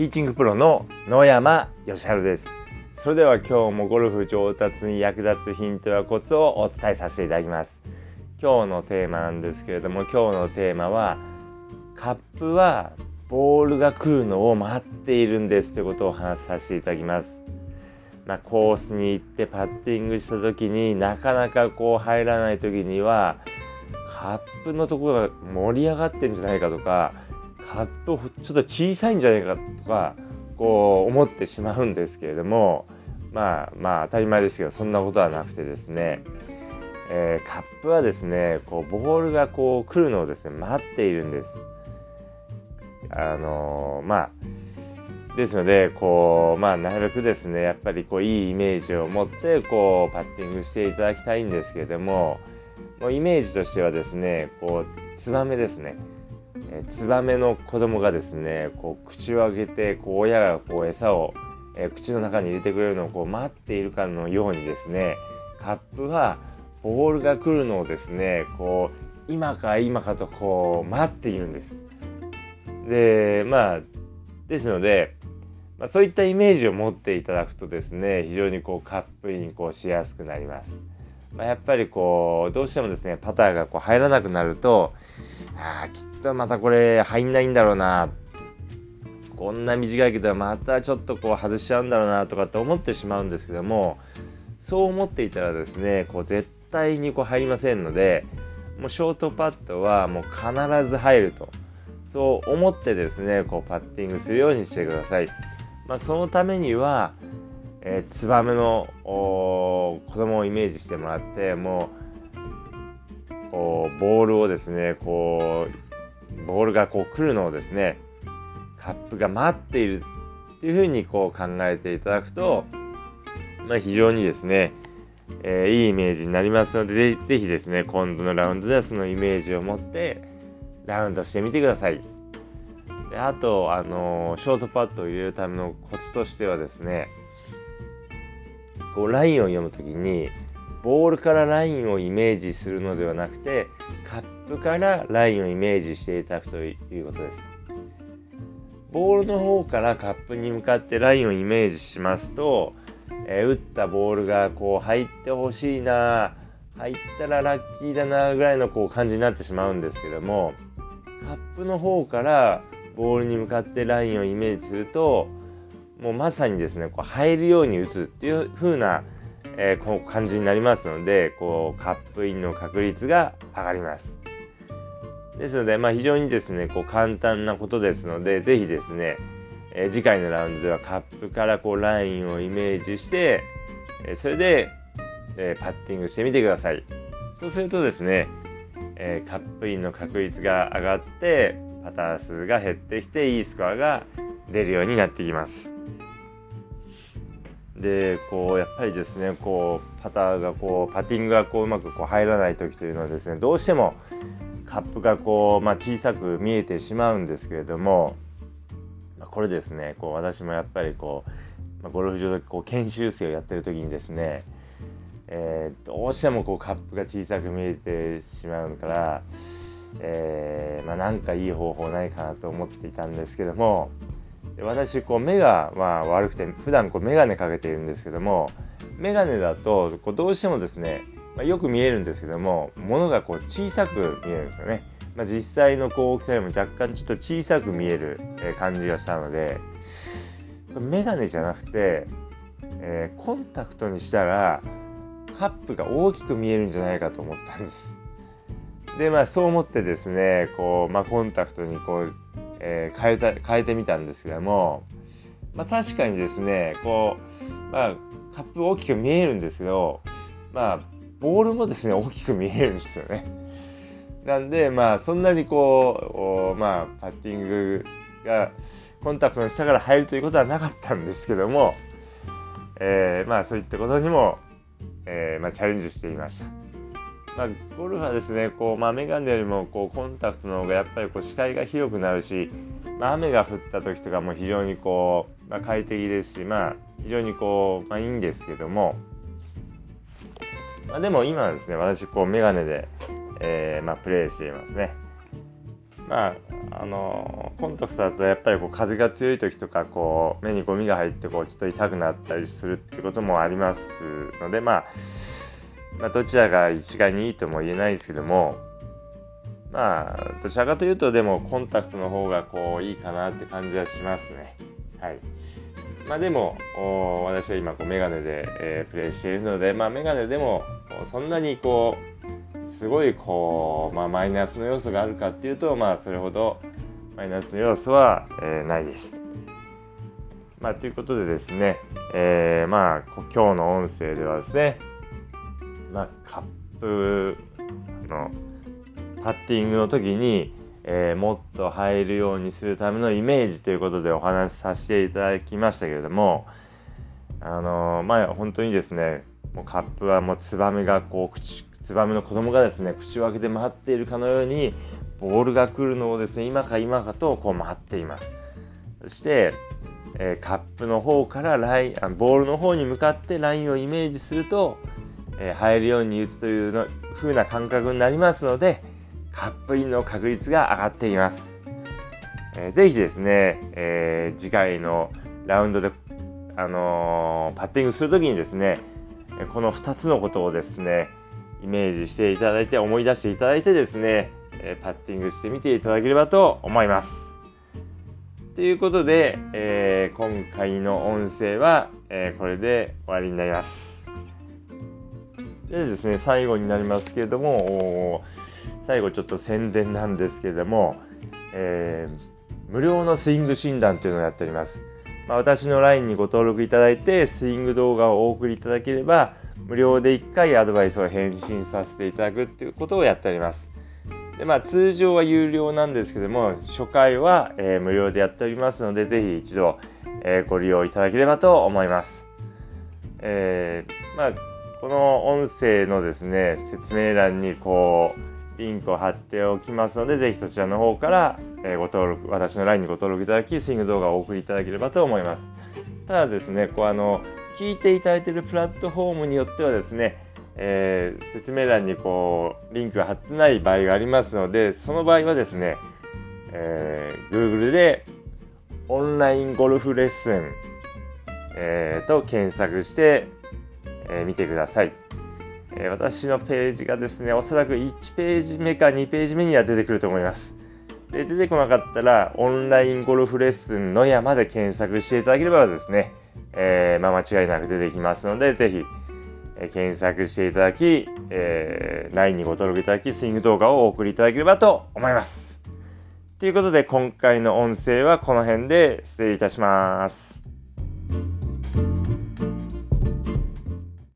ティーチングプロの野山義晴です。それでは今日もゴルフ上達に役立つヒントやコツをお伝えさせていただきます。今日のテーマなんですけれども今日のテーマはカップはボールが来るのを待っているんですということを話させていただきます。まあ、コースに行ってパッティングした時になかなかこう入らない時にはカップのところが盛り上がってるんじゃないかとかカップちょっと小さいんじゃないかとかこう思ってしまうんですけれどもまあまあ当たり前ですけどそんなことはなくてですね、えー、カップはですねこうボールがこう来るのをですね待っているんです。あのー、まあですのでこうまあなるべくですねやっぱりこういいイメージを持ってこうパッティングしていただきたいんですけれどももうイメージとしてはですねこうツバメですねえツバメの子供がですねこう口を開けてこう親がこう餌を、え、口の中に入れてくれるのをこう待っているかのようにですねカップはボールが来るのをですねこう今か今かとこう待っているんです。でまあですので、まあ、そういったイメージを持っていただくとですね非常にこうカップインこうしやすくなります。まあ、やっぱりこうどうしてもですねパターがこう入らなくなるとああきっとまたこれ入んないんだろうなこんな短いけどまたちょっとこう外しちゃうんだろうなとかって思ってしまうんですけどもそう思っていたらですねこう絶対にこう入りませんのでもうショートパットはもう必ず入るとそう思ってですねこうパッティングするようにしてください。まあ、そのためには、えー、ツバメの子供をイメージしてもらってもうこうボールをですねこうボールがこう来るのをですねカップが待っているっていうふうにこう考えていただくと、まあ、非常にですね、えー、いいイメージになりますのでぜひですね今度のラウンドではそのイメージを持ってラウンドしてみてください。であと、あのー、ショートパッドを入れるためのコツとしてはですねこうラインを読むときにボールからラインをイメージするのではなくてカップからラインをイメージしていただくということです。ボールの方からカップに向かってラインをイメージしますと、えー、打ったボールがこう入ってほしいな入ったらラッキーだなぐらいのこう感じになってしまうんですけどもカップの方からボールに向かってラインをイメージするともうまさにですねこう入るように打つっていう風なえー、こう感じになりますのでこうカップインの確率が上がります。ですので、まあ、非常にですねこう簡単なことですので是非ですね、えー、次回のラウンドではカップからこうラインをイメージして、えー、それで、えパッティングしてみてください。そうするとですね、えカップインの確率が上がってパター数が減ってきていいスコアが出るようになってきます。でこうやっぱりですねこうパターがこうパティングがこううまくこう入らない時というのはですねどうしてもカップがこう、まあ、小さく見えてしまうんですけれども、まあ、これですねこう私もやっぱりこう、まあ、ゴルフ場でこう研修生をやってる時にですね、えー、どうしてもこうカップが小さく見えてしまうから、えーまあ、かいい方法ないかなと思っていたんですけどもで私こう目がまあ悪くて普段こう眼鏡かけているんですけども眼鏡だとこうどうしてもですね、まあ、よく見えるんですけども物がこう小さく見えるんですよね。まあ、実際のこう大きさよりも若干ちょっと小さく見える感じがしたので眼鏡じゃなくて、えー、コンタクトにしたらカップが大きく見えるんじゃないかと思ったんです。でまあそう思ってですねこう、まあ、コンタクトにこうえー、変えた変えてみたんですけども、まあ、確かにですねこう、まあ、カップ大きく見えるんですけど、まあ、ボールもですね大きく見えるんですよね。なんでまあそんなにこうまあパッティングがコンタクトの下から入るということはなかったんですけども、えー、まあそういったことにも、えーまあ、チャレンジしていました。まあ、ゴルフはですねこう、まあ、メガネよりもこうコンタクトの方がやっぱりこう視界が広くなるし、まあ、雨が降った時とかも非常にこう、まあ、快適ですし、まあ、非常にこう、まあ、いいんですけども、まあ、でも今はですね私こうメガネで、えーまあ、プレイしていますね。まああのコンタクトだとやっぱりこう風が強い時とかこう目にゴミが入ってこうちょっと痛くなったりするってこともありますので、まあ、まあどちらが一概にいいとも言えないですけどもまあどちらかというとでもコンタクトの方がこういいかなって感じはしますね。はい。まあでも私は今こうメガネで、えー、プレイしているので、まあメガネでもそんなにこうすごいこう、まあ、マイナスの要素があるかっていうとまあそれほどマイナスの要素は、えー、ないです。まあということでですね、えー、まあ今日の音声ではですね、まカップのパッティングの時にえー、もっと入るようにするためのイメージということでお話しさせていただきましたけれどもあのー、まあ本当にですねもうカップはもうツバメがこう口ツバメの子供がですね口を開けて待っているかのようにボールが来るのをですね今か今かとこう待っています。そして、えー、カップの方からラインあボールの方に向かってラインをイメージすると、えー、入るように打つというの風な感覚になりますのでカップインの確率が上がっています。えー、ぜひですね、えー、次回のラウンドで、あのー、パッティングするときにですね、この2つのことをですね、イメージしていただいて、思い出していただいてですね、えパッティングしてみていただければと思います。ということで、えー、今回の音声は、えー、これで終わりになります。でですね、最後になりますけれども、最後ちょっと宣伝なんですけれども、えー、無料のスイング診断というのをやっております。まあ、私の LINE にご登録いただいてスイング動画をお送りいただければ無料で1回アドバイスを返信させていただくっていうことをやっております。でまあ、通常は有料なんですけども初回は、えー、無料でやっておりますのでぜひ一度、えー、ご利用いただければと思います。えー、まあ、この音声のですね説明欄にこうリンクを貼っておきますので、ぜひそちらの方から、えご登録、私の LINE にご登録いただき、スイング動画をお送りいただければと思います。ただですね、こうあの、聞いていただいているプラットフォームによってはですね、えー、説明欄にこう、リンクが貼ってない場合がありますので、その場合はですね、えー、Google でオンラインゴルフレッスン、えー、と検索して、え、見てください。え私のページがですね、おそらく1ページ目か2ページ目には出てくると思います。で、出てこなかったら、オンラインゴルフレッスンの山で検索していただければですね、えー、まあ、間違いなく出てきますので、ぜひ、え、検索していただき、えー、LINE にご登録いただき、スイング動画をお送りいただければと思います。ということで、今回の音声はこの辺で失礼いたします。